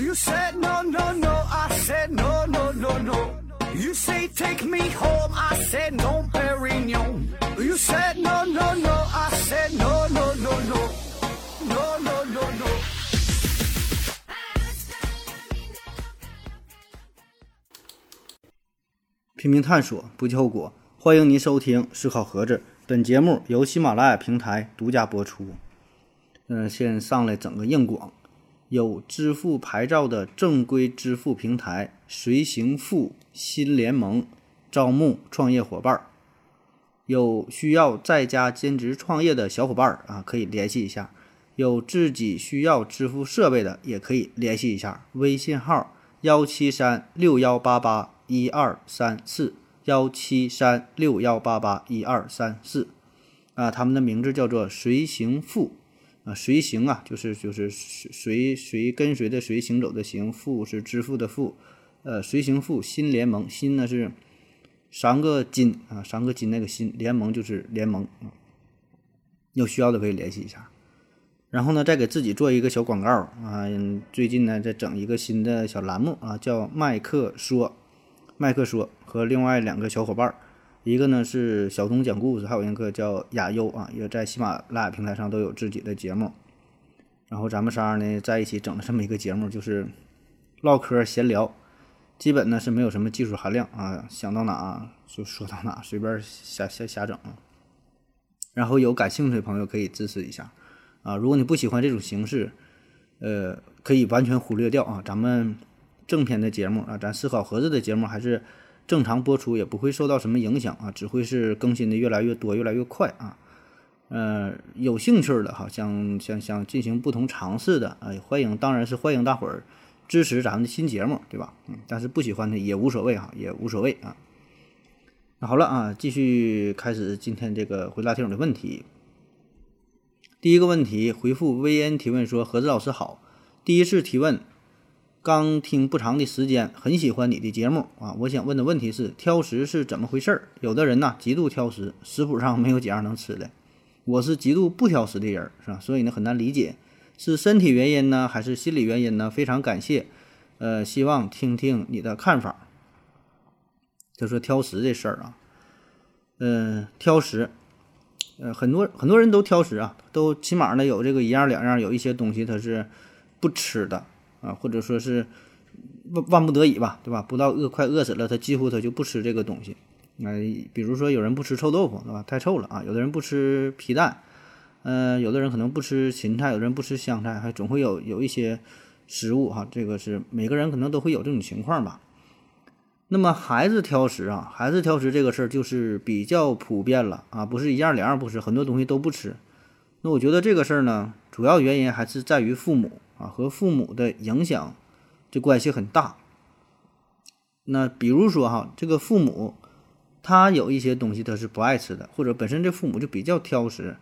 You said no, no, no. I said no, no, no, no. You say take me home. I said no, Perignon. You said no, no, no. I said no, no, no, no. No, no, no, no. 拼命探索，不计后果。欢迎您收听《思考盒子》，本节目由喜马拉雅平台独家播出。嗯、先上来整个硬广，有支付牌照的正规支付平台随行付新联盟招募创业伙伴儿，有需要在家兼职创业的小伙伴儿啊，可以联系一下。有自己需要支付设备的，也可以联系一下。微信号幺七三六幺八八一二三四幺七三六幺八八一二三四啊，他们的名字叫做随行付啊，随行啊，就是就是随随跟随的随行走的行，付是支付的付，呃，随行付新联盟，新呢是三个金啊，三个金那个新联盟就是联盟啊，有需要的可以联系一下。然后呢，再给自己做一个小广告啊。最近呢，在整一个新的小栏目啊，叫麦克说。麦克说和另外两个小伙伴儿，一个呢是小东讲故事，还有一个叫雅优啊，也在喜马拉雅平台上都有自己的节目。然后咱们仨呢在一起整了这么一个节目，就是唠嗑闲聊，基本呢是没有什么技术含量啊，想到哪就说到哪，随便瞎瞎瞎整。然后有感兴趣的朋友可以支持一下。啊，如果你不喜欢这种形式，呃，可以完全忽略掉啊。咱们正片的节目啊，咱思考盒子的节目还是正常播出，也不会受到什么影响啊，只会是更新的越来越多，越来越快啊。呃，有兴趣的哈，想想想进行不同尝试的，哎，欢迎，当然是欢迎大伙儿支持咱们的新节目，对吧？嗯，但是不喜欢的也无所谓哈，也无所谓啊。那好了啊，继续开始今天这个回答听友的问题。第一个问题回复薇恩提问说：“何子老师好，第一次提问，刚听不长的时间，很喜欢你的节目啊。我想问的问题是，挑食是怎么回事儿？有的人呐极度挑食，食谱上没有几样能吃的。我是极度不挑食的人，是吧？所以呢很难理解，是身体原因呢，还是心理原因呢？非常感谢，呃，希望听听你的看法。”就说挑食这事儿啊，嗯、挑食。呃，很多很多人都挑食啊，都起码呢有这个一样两样，有一些东西他是不吃的啊，或者说是万万不得已吧，对吧？不到饿快饿死了，他几乎他就不吃这个东西。那、比如说有人不吃臭豆腐，对吧？太臭了啊。有的人不吃皮蛋，嗯、有的人可能不吃芹菜，有的人不吃香菜，还总会有有一些食物哈，这个是每个人可能都会有这种情况吧。那么孩子挑食啊，孩子挑食这个事儿就是比较普遍了啊，不是一样两样不吃，很多东西都不吃。那我觉得这个事儿呢，主要原因还是在于父母啊和父母的影响，这关系很大。那比如说哈，这个父母他有一些东西他是不爱吃的，或者本身这父母就比较挑食，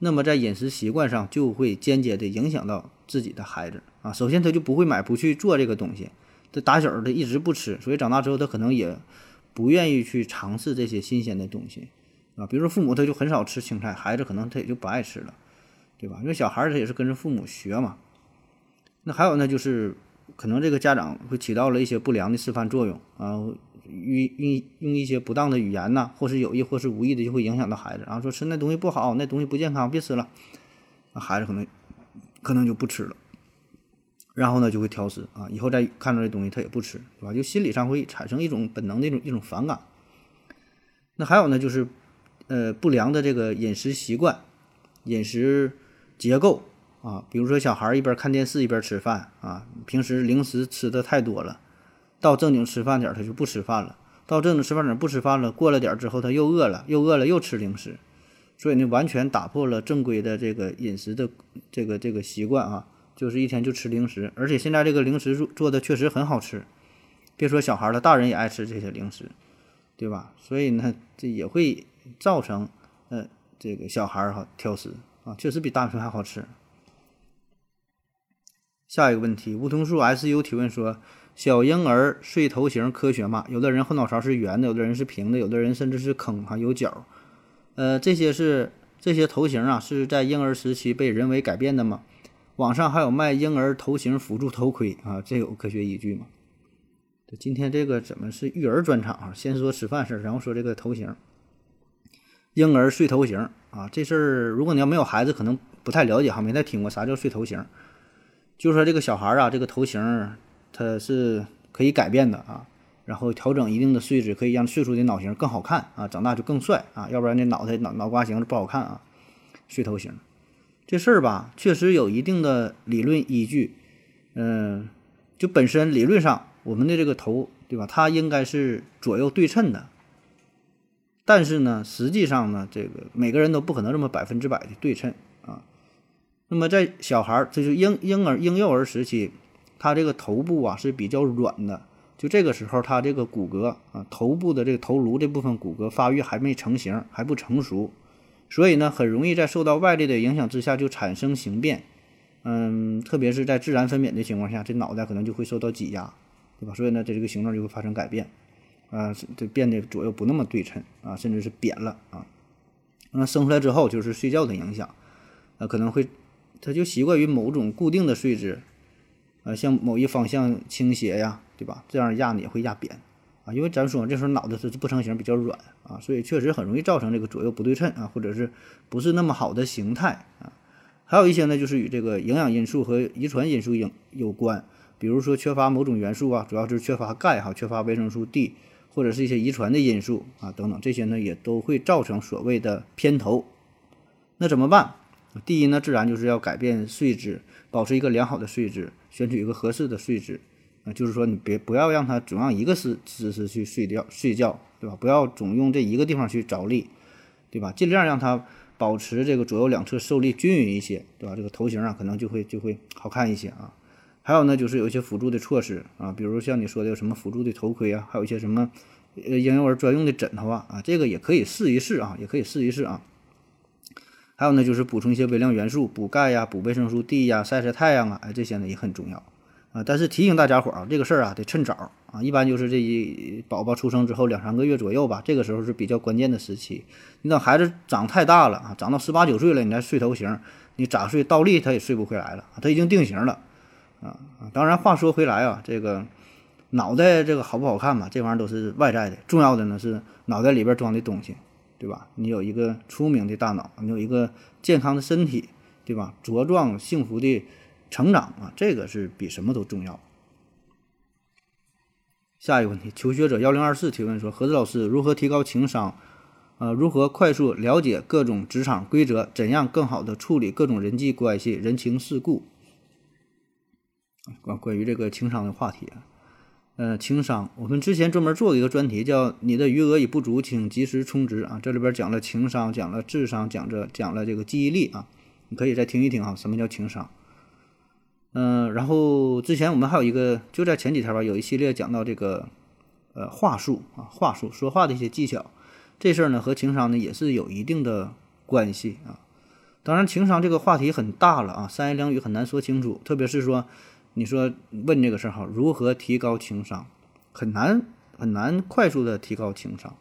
那么在饮食习惯上就会间接的影响到自己的孩子啊。首先他就不会买，不去做这个东西。他打小他一直不吃，所以长大之后他可能也不愿意去尝试这些新鲜的东西啊。比如说父母他就很少吃青菜，孩子可能他也就不爱吃了，对吧？因为小孩他也是跟着父母学嘛。那还有呢，就是可能这个家长会起到了一些不良的示范作用啊，用用用一些不当的语言呐，或是有意或是无意的就会影响到孩子，然后说吃那东西不好，那东西不健康，别吃了，那孩子可能可能就不吃了。然后呢，就会挑食啊，以后再看到这东西他也不吃，对吧？就心理上会产生一种本能的一种一种反感。那还有呢，就是呃不良的这个饮食习惯、饮食结构啊，比如说小孩一边看电视一边吃饭啊，平时零食吃的太多了，到正经吃饭点儿他就不吃饭了，到正经吃饭点不吃饭了，过了点儿之后他又饿了，又饿了又吃零食，所以呢，完全打破了正规的这个饮食的这个这个习惯啊。就是一天就吃零食，而且现在这个零食做做的确实很好吃，别说小孩了，大人也爱吃这些零食，对吧？所以呢，这也会造成呃这个小孩儿哈挑食啊，确实比大人还好吃。下一个问题，梧桐树 SU 提问说：小婴儿睡头型科学吗？有的人后脑勺是圆的，有的人是平的，有的人甚至是坑哈有角。呃，这些是这些头型啊，是在婴儿时期被人为改变的吗？网上还有卖婴儿头型辅助头盔啊，这有科学依据吗？这今天这个怎么是育儿专场啊？先说吃饭事儿，然后说这个头型，婴儿睡头型啊，这事儿如果你要没有孩子，可能不太了解哈，没太听过啥叫睡头型。就是说这个小孩啊，这个头型它是可以改变的啊，然后调整一定的睡姿，可以让睡出的脑型更好看啊，长大就更帅啊，要不然那脑袋脑脑瓜型不好看啊。睡头型这事儿吧，确实有一定的理论依据，嗯，就本身理论上我们的这个头，对吧？它应该是左右对称的，但是呢，实际上呢，这个每个人都不可能这么百分之百的对称啊。那么在小孩儿，这就婴婴儿婴幼儿时期，他这个头部啊是比较软的，就这个时候他这个骨骼啊，头部的这个头颅这部分骨骼发育还没成型，还不成熟。所以呢，很容易在受到外力的影响之下就产生形变，嗯，特别是在自然分娩的情况下，这脑袋可能就会受到挤压，对吧？所以呢，这这个形状就会发生改变，啊，这变得左右不那么对称啊，甚至是扁了啊。那生出来之后就是睡觉的影响，啊，可能会，他就习惯于某种固定的睡姿，啊，向某一方向倾斜呀，对吧？这样压呢也会压扁。啊，因为咱说这时候脑子是不成形，比较软啊，所以确实很容易造成这个左右不对称啊，或者是不是那么好的形态啊。还有一些呢，就是与这个营养因素和遗传因素有有关，比如说缺乏某种元素啊，主要是缺乏钙哈，缺乏维生素 D，或者是一些遗传的因素啊等等，这些呢也都会造成所谓的偏头。那怎么办？第一呢，自然就是要改变睡姿，保持一个良好的睡姿，选取一个合适的睡姿。啊，就是说你别不要让他总让一个姿姿势去睡觉睡觉，对吧？不要总用这一个地方去着力，对吧？尽量让他保持这个左右两侧受力均匀一些，对吧？这个头型啊，可能就会就会好看一些啊。还有呢，就是有一些辅助的措施啊，比如像你说的有什么辅助的头盔啊，还有一些什么呃婴幼儿专用的枕头啊，啊，这个也可以试一试啊，也可以试一试啊。还有呢，就是补充一些微量元素，补钙呀，补维生素 D 呀，晒晒太阳啊，哎，这些呢也很重要。啊，但是提醒大家伙儿啊，这个事儿啊得趁早啊，一般就是这一宝宝出生之后两三个月左右吧，这个时候是比较关键的时期。你等孩子长太大了啊，长到十八九岁了，你再睡头型，你咋睡倒立他也睡不回来了，他已经定型了啊！当然话说回来啊，这个脑袋这个好不好看嘛，这玩意儿都是外在的，重要的呢是脑袋里边装的东西，对吧？你有一个聪明的大脑，你有一个健康的身体，对吧？茁壮幸福的。成长啊，这个是比什么都重要。下一个问题，求学者幺零二四提问说：何子老师，如何提高情商？呃，如何快速了解各种职场规则？怎样更好的处理各种人际关系、人情世故？关关于这个情商的话题啊，呃，情商，我们之前专门做过一个专题，叫“你的余额已不足，请及时充值”啊，这里边讲了情商，讲了智商，讲着讲了这个记忆力啊，你可以再听一听啊，什么叫情商？嗯，然后之前我们还有一个，就在前几天吧，有一系列讲到这个，呃，话术啊，话术说话的一些技巧，这事儿呢和情商呢也是有一定的关系啊。当然，情商这个话题很大了啊，三言两语很难说清楚。特别是说，你说问这个事儿哈，如何提高情商，很难很难快速的提高情商。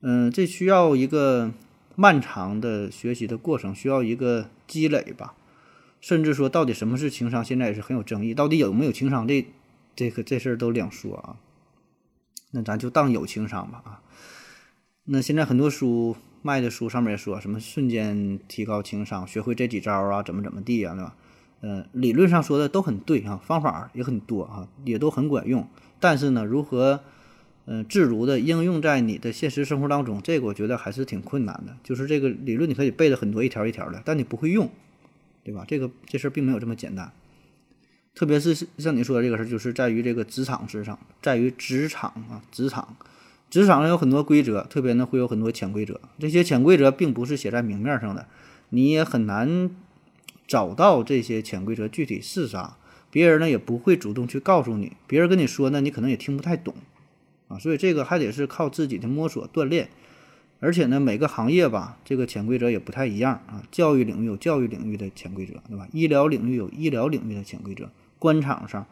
嗯，这需要一个漫长的学习的过程，需要一个积累吧。甚至说，到底什么是情商，现在也是很有争议。到底有没有情商，这这个这事儿都两说啊。那咱就当有情商吧啊。那现在很多书卖的书上面也说什么瞬间提高情商，学会这几招啊，怎么怎么地啊，对吧？呃，理论上说的都很对啊，方法也很多啊，也都很管用。但是呢，如何嗯自如的应用在你的现实生活当中，这个我觉得还是挺困难的。就是这个理论你可以背的很多一条一条的，但你不会用。对吧？这个这事儿并没有这么简单，特别是像你说的这个事儿，就是在于这个职场之上，在于职场啊，职场，职场上有很多规则，特别呢会有很多潜规则。这些潜规则并不是写在明面上的，你也很难找到这些潜规则具体是啥，别人呢也不会主动去告诉你，别人跟你说呢，你可能也听不太懂啊，所以这个还得是靠自己的摸索锻炼。而且呢，每个行业吧，这个潜规则也不太一样啊。教育领域有教育领域的潜规则，对吧？医疗领域有医疗领域的潜规则。官场上、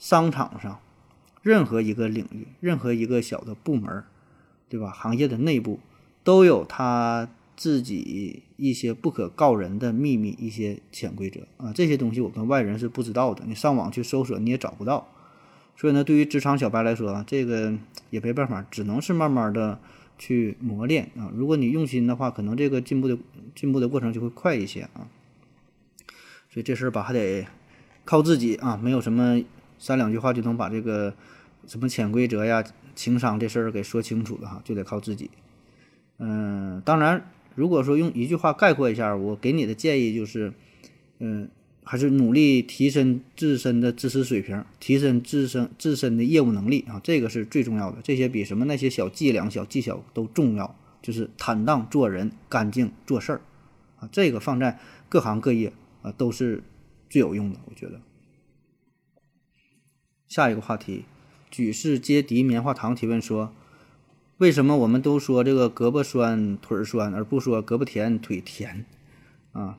商场上，任何一个领域，任何一个小的部门，对吧？行业的内部都有它自己一些不可告人的秘密、一些潜规则啊，这些东西我们外人是不知道的，你上网去搜索你也找不到。所以呢，对于职场小白来说啊，这个也没办法，只能是慢慢的去磨练啊。如果你用心的话，可能这个进步的进步的过程就会快一些啊。所以这事儿吧，还得靠自己啊，没有什么三两句话就能把这个什么潜规则呀、情商这事儿给说清楚的哈，就得靠自己。嗯，当然。如果说用一句话概括一下，我给你的建议就是，嗯，还是努力提升自身的知识水平，提升自身自身的业务能力啊，这个是最重要的。这些比什么那些小伎俩、小技巧都重要。就是坦荡做人，干净做事儿啊，这个放在各行各业啊都是最有用的。我觉得。下一个话题，举世皆敌棉花糖提问说。为什么我们都说这个胳膊酸腿酸，而不说胳膊甜腿甜？啊，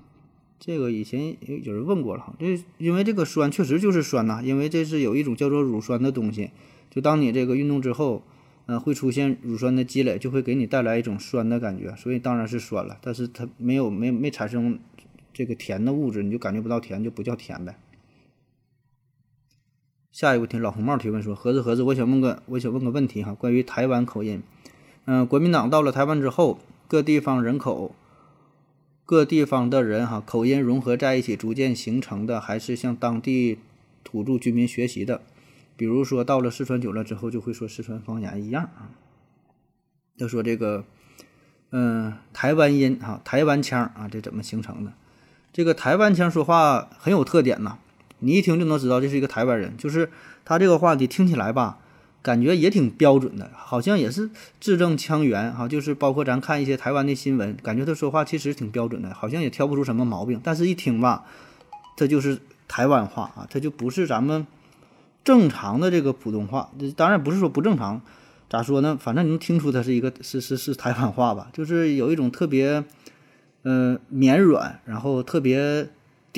这个以前有人问过了哈，这因为这个酸确实就是酸呐，因为这是有一种叫做乳酸的东西，就当你这个运动之后，嗯，会出现乳酸的积累，就会给你带来一种酸的感觉，所以当然是酸了。但是它没有没没产生这个甜的物质，你就感觉不到甜，就不叫甜呗。下一个题，老红帽提问说：“盒子盒子，我想问个，我想问个问题哈，关于台湾口音。嗯，国民党到了台湾之后，各地方人口、各地方的人哈，口音融合在一起，逐渐形成的，还是向当地土著居民学习的？比如说到了四川久了之后，就会说四川方言一样啊。要说这个，嗯，台湾音哈，台湾腔啊，这怎么形成的？这个台湾腔说话很有特点呐。”你一听就能知道这是一个台湾人，就是他这个话题听起来吧，感觉也挺标准的，好像也是字正腔圆哈。就是包括咱看一些台湾的新闻，感觉他说话其实挺标准的，好像也挑不出什么毛病。但是一听吧，这就是台湾话啊，他就不是咱们正常的这个普通话。当然不是说不正常，咋说呢？反正你能听出它是一个是是是台湾话吧，就是有一种特别嗯绵软，然后特别。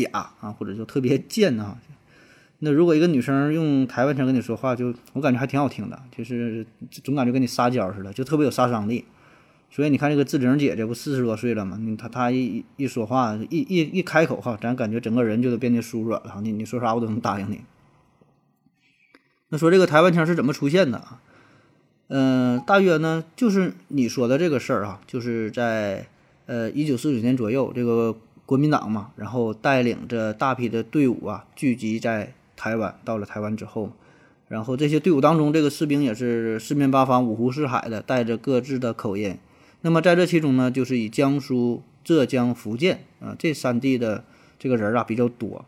嗲啊，或者就特别贱啊。那如果一个女生用台湾腔跟你说话，就我感觉还挺好听的，就是总感觉跟你撒娇似的，就特别有杀伤力。所以你看这个志玲姐姐不四十多岁了吗？你她她一一说话，一一一开口哈，咱感觉整个人就都变得酥软了。你你说啥我都能答应你。那说这个台湾腔是怎么出现的啊？嗯，大约呢就是你说的这个事儿啊，就是在呃一九四九年左右这个。国民党嘛，然后带领着大批的队伍啊，聚集在台湾。到了台湾之后，然后这些队伍当中，这个士兵也是四面八方、五湖四海的，带着各自的口音。那么在这其中呢，就是以江苏、浙江、福建啊这三地的这个人啊比较多。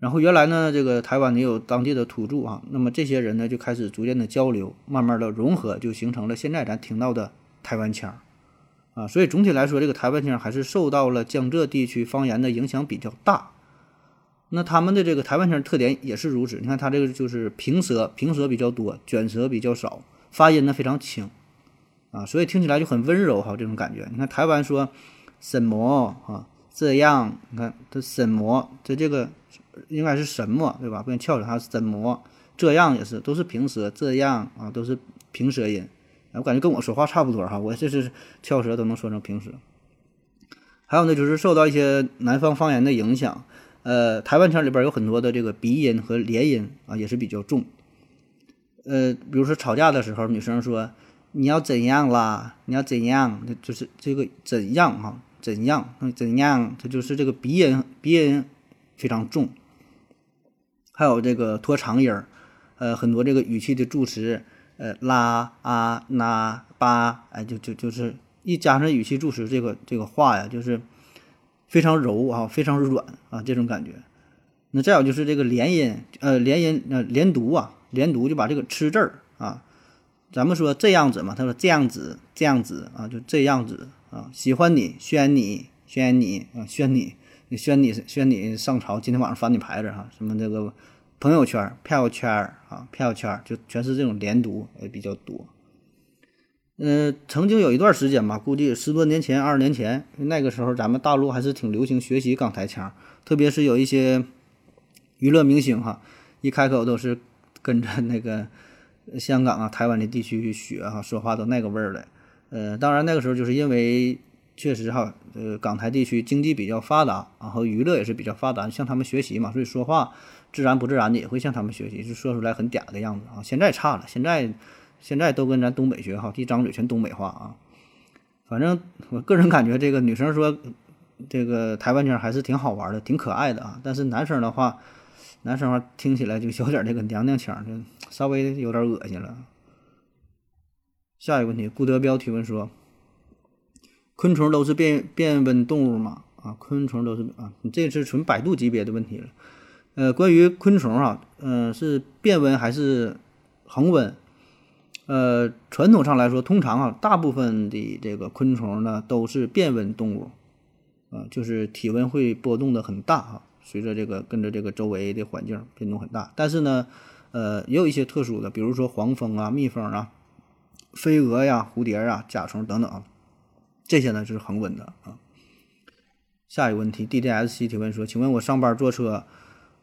然后原来呢，这个台湾也有当地的土著啊，那么这些人呢就开始逐渐的交流，慢慢的融合，就形成了现在咱听到的台湾腔。啊，所以总体来说，这个台湾腔还是受到了江浙地区方言的影响比较大。那他们的这个台湾腔特点也是如此。你看，它这个就是平舌，平舌比较多，卷舌比较少，发音呢非常轻，啊，所以听起来就很温柔哈，这种感觉。你看台湾说什么啊？这样，你看它什么？这这个应该是什么对吧？不像翘舌，它是什么？这样也是，都是平舌，这样啊，都是平舌音。我感觉跟我说话差不多哈，我这是翘舌都能说成平舌。还有呢，就是受到一些南方方言的影响，呃，台湾腔里边有很多的这个鼻音和连音啊，也是比较重。呃，比如说吵架的时候，女生说你要怎样啦？你要怎样？就是这个怎样哈？怎样？怎样？它就是这个鼻音，鼻音非常重。还有这个拖长音儿，呃，很多这个语气的助词。呃，拉啊那巴，哎，就就就是一加上语气助词，这个这个话呀，就是非常柔啊，非常软啊，这种感觉。那再有就是这个连音，呃，连音呃连读啊，连读就把这个吃字儿啊，咱们说这样子嘛，他说这样子这样子啊，就这样子啊，喜欢你宣你宣你啊宣你你宣你宣你上朝，今天晚上翻你牌子哈，什么这个。朋友圈、票圈啊，票圈就全是这种连读，也比较多。嗯，曾经有一段时间吧，估计十多年前、二十年前，那个时候咱们大陆还是挺流行学习港台腔，特别是有一些娱乐明星哈，一开口都是跟着那个香港啊、台湾的地区去学哈，说话都那个味儿的。呃，当然那个时候就是因为确实哈，呃，港台地区经济比较发达，然后娱乐也是比较发达，向他们学习嘛，所以说话自然不自然的也会向他们学习，就说出来很嗲的样子啊。现在差了，现在现在都跟咱东北学哈，一张嘴全东北话啊。反正我个人感觉，这个女生说这个台湾腔还是挺好玩的，挺可爱的啊。但是男生的话，男生话听起来就有点这个娘娘腔，就稍微有点恶心了。下一个问题，顾德彪提问说：昆虫都是变变温动物吗？啊，昆虫都是啊，你这是纯百度级别的问题了。呃，关于昆虫啊，嗯，是变温还是恒温？呃，传统上来说，通常啊，大部分的这个昆虫呢都是变温动物，啊，就是体温会波动的很大啊，随着这个跟着这个周围的环境变动很大。但是呢，呃，也有一些特殊的，比如说黄蜂啊、蜜蜂啊、飞蛾呀、蝴蝶啊、甲虫等等啊，这些呢就是恒温的啊。下一个问题，D D S C 提问说，请问我上班坐车？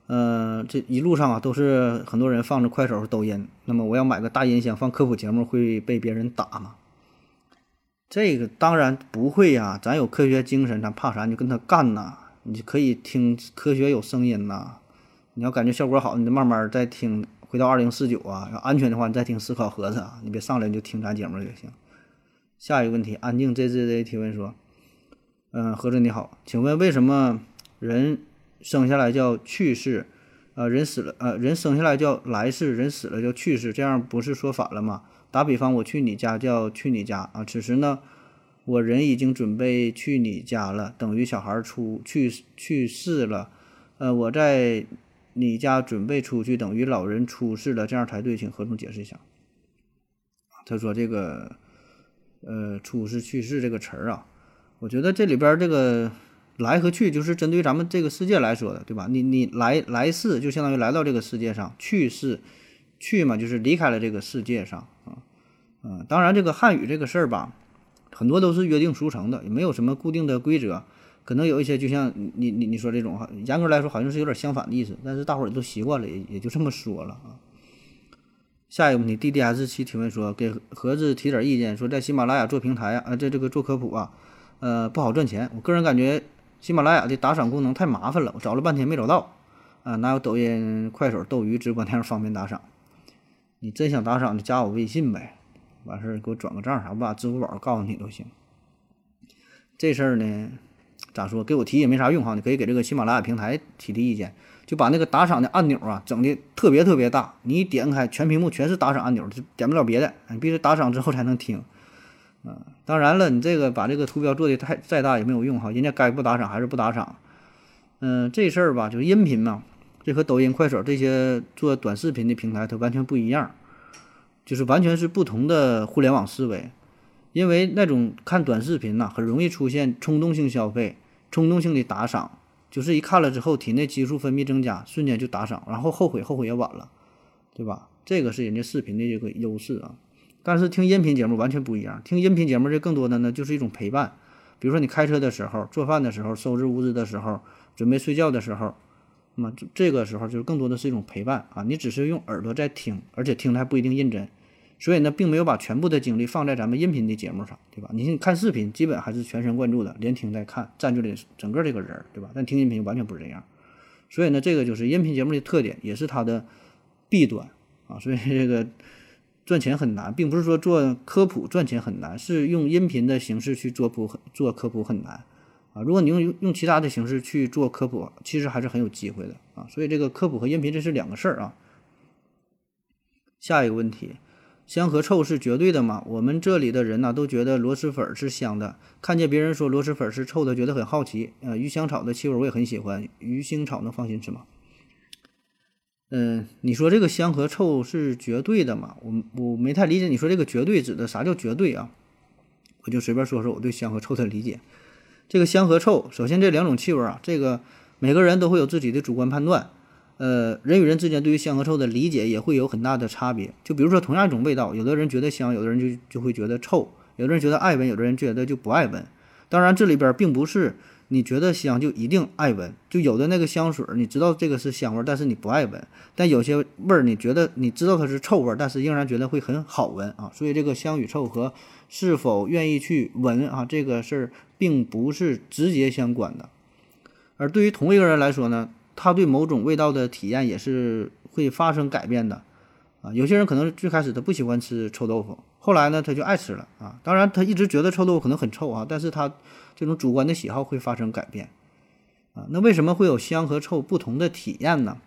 嗯，这一路上啊，都是很多人放着快手、抖音。那么我要买个大音响放科普节目，会被别人打吗？这个当然不会呀，咱有科学精神，咱怕啥？你就跟他干呐！你可以听科学有声音呐。你要感觉效果好，你就慢慢再听。回到二零四九啊，要安全的话，你再听思考盒子啊。你别上来就听咱节目就行。下一个问题，安静 ZZZ 提问说：嗯，何总你好，请问为什么人？生下来叫去世，呃，人死了，呃，人生下来叫来世，人死了叫去世，这样不是说反了吗？打比方，我去你家叫去你家啊，此时呢，我人已经准备去你家了，等于小孩出去去世了，呃，我在你家准备出去，等于老人出世了，这样才对，请何总解释一下。他说这个，呃，出世去世这个词儿啊，我觉得这里边这个。来和去就是针对咱们这个世界来说的，对吧？你你来来世就相当于来到这个世界上，去世去嘛就是离开了这个世界上啊，嗯，当然这个汉语这个事儿吧，很多都是约定俗成的，也没有什么固定的规则，可能有一些就像你你你说这种哈，严格来说好像是有点相反的意思，但是大伙儿都习惯了，也也就这么说了啊。下一个问题，D D S 七提问说，给盒子提点意见，说在喜马拉雅做平台啊，在这个做科普啊，呃，不好赚钱，我个人感觉。喜马拉雅的打赏功能太麻烦了，我找了半天没找到，啊，哪有抖音、快手、斗鱼直播那样方便打赏？你真想打赏就加我微信呗，完事儿给我转个账啥，我把支付宝告诉你都行。这事儿呢，咋说？给我提也没啥用哈，你可以给这个喜马拉雅平台提提意见，就把那个打赏的按钮啊整的特别特别大，你一点开全屏幕全是打赏按钮，就点不了别的，你必须打赏之后才能听。啊，当然了，你这个把这个图标做的太再大也没有用哈，人家该不打赏还是不打赏。嗯，这事儿吧，就是音频嘛，这和抖音、快手这些做短视频的平台它完全不一样，就是完全是不同的互联网思维。因为那种看短视频呐，很容易出现冲动性消费、冲动性的打赏，就是一看了之后体内激素分泌增加，瞬间就打赏，然后后悔后悔也晚了，对吧？这个是人家视频的这个优势啊。但是听音频节目完全不一样，听音频节目这更多的呢就是一种陪伴，比如说你开车的时候、做饭的时候、收拾屋子的时候、准备睡觉的时候，那么这个时候就是更多的是一种陪伴啊，你只是用耳朵在听，而且听的还不一定认真，所以呢，并没有把全部的精力放在咱们音频的节目上，对吧？你看视频基本还是全神贯注的，连听带看，占据了整个这个人，对吧？但听音频完全不是这样，所以呢，这个就是音频节目的特点，也是它的弊端啊，所以这个。赚钱很难，并不是说做科普赚钱很难，是用音频的形式去做普做科普很难啊。如果你用用其他的形式去做科普，其实还是很有机会的啊。所以这个科普和音频这是两个事儿啊。下一个问题，香和臭是绝对的吗？我们这里的人呢都觉得螺蛳粉是香的，看见别人说螺蛳粉是臭的，觉得很好奇。呃，鱼香草的气味我也很喜欢，鱼腥草能放心吃吗？嗯，你说这个香和臭是绝对的吗？我我没太理解，你说这个绝对指的啥叫绝对啊？我就随便说说我对香和臭的理解。这个香和臭，首先这两种气味啊，这个每个人都会有自己的主观判断。呃，人与人之间对于香和臭的理解也会有很大的差别。就比如说同样一种味道，有的人觉得香，有的人就就会觉得臭；有的人觉得爱闻，有的人觉得就不爱闻。当然，这里边并不是你觉得香就一定爱闻。就有的那个香水，你知道这个是香味儿，但是你不爱闻；但有些味儿，你觉得你知道它是臭味儿，但是仍然觉得会很好闻啊。所以这个香与臭和是否愿意去闻啊这个事儿，并不是直接相关的。而对于同一个人来说呢，他对某种味道的体验也是会发生改变的啊。有些人可能最开始他不喜欢吃臭豆腐。后来呢，他就爱吃了啊。当然，他一直觉得臭豆腐可能很臭啊，但是他这种主观的喜好会发生改变啊。那为什么会有香和臭不同的体验呢？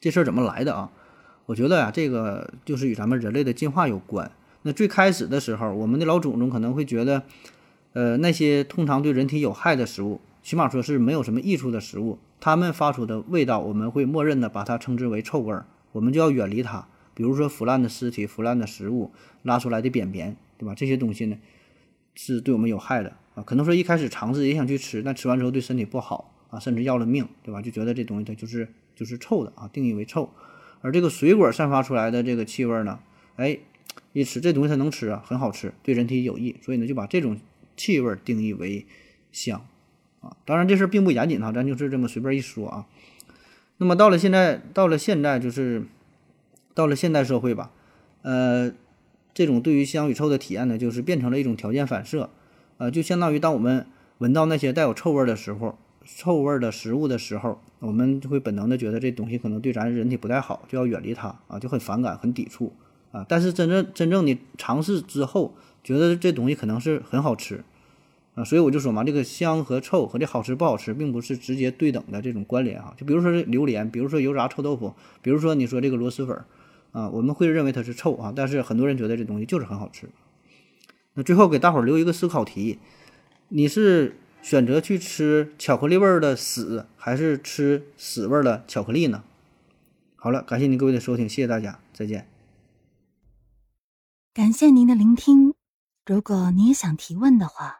这事儿怎么来的啊？我觉得呀，这个就是与咱们人类的进化有关。那最开始的时候，我们的老祖宗可能会觉得，呃，那些通常对人体有害的食物，起码说是没有什么益处的食物，它们发出的味道，我们会默认的把它称之为臭味儿，我们就要远离它。比如说腐烂的尸体、腐烂的食物、拉出来的便便，对吧？这些东西呢，是对我们有害的啊。可能说一开始尝试也想去吃，但吃完之后对身体不好啊，甚至要了命，对吧？就觉得这东西它就是就是臭的啊，定义为臭。而这个水果散发出来的这个气味呢，哎，一吃这东西它能吃啊，很好吃，对人体有益，所以呢就把这种气味定义为香啊。当然这事儿并不严谨哈，咱就是这么随便一说啊。那么到了现在，到了现在就是。到了现代社会吧，呃，这种对于香与臭的体验呢，就是变成了一种条件反射，呃，就相当于当我们闻到那些带有臭味的时候，臭味的食物的时候，我们就会本能的觉得这东西可能对咱人体不太好，就要远离它啊，就很反感、很抵触啊。但是真正真正你尝试之后，觉得这东西可能是很好吃啊，所以我就说嘛，这个香和臭和这好吃不好吃，并不是直接对等的这种关联啊。就比如说这榴莲，比如说油炸臭豆腐，比如说你说这个螺蛳粉。啊，我们会认为它是臭啊，但是很多人觉得这东西就是很好吃。那最后给大伙儿留一个思考题：你是选择去吃巧克力味儿的屎，还是吃屎味儿的巧克力呢？好了，感谢您各位的收听，谢谢大家，再见。感谢您的聆听。如果你也想提问的话，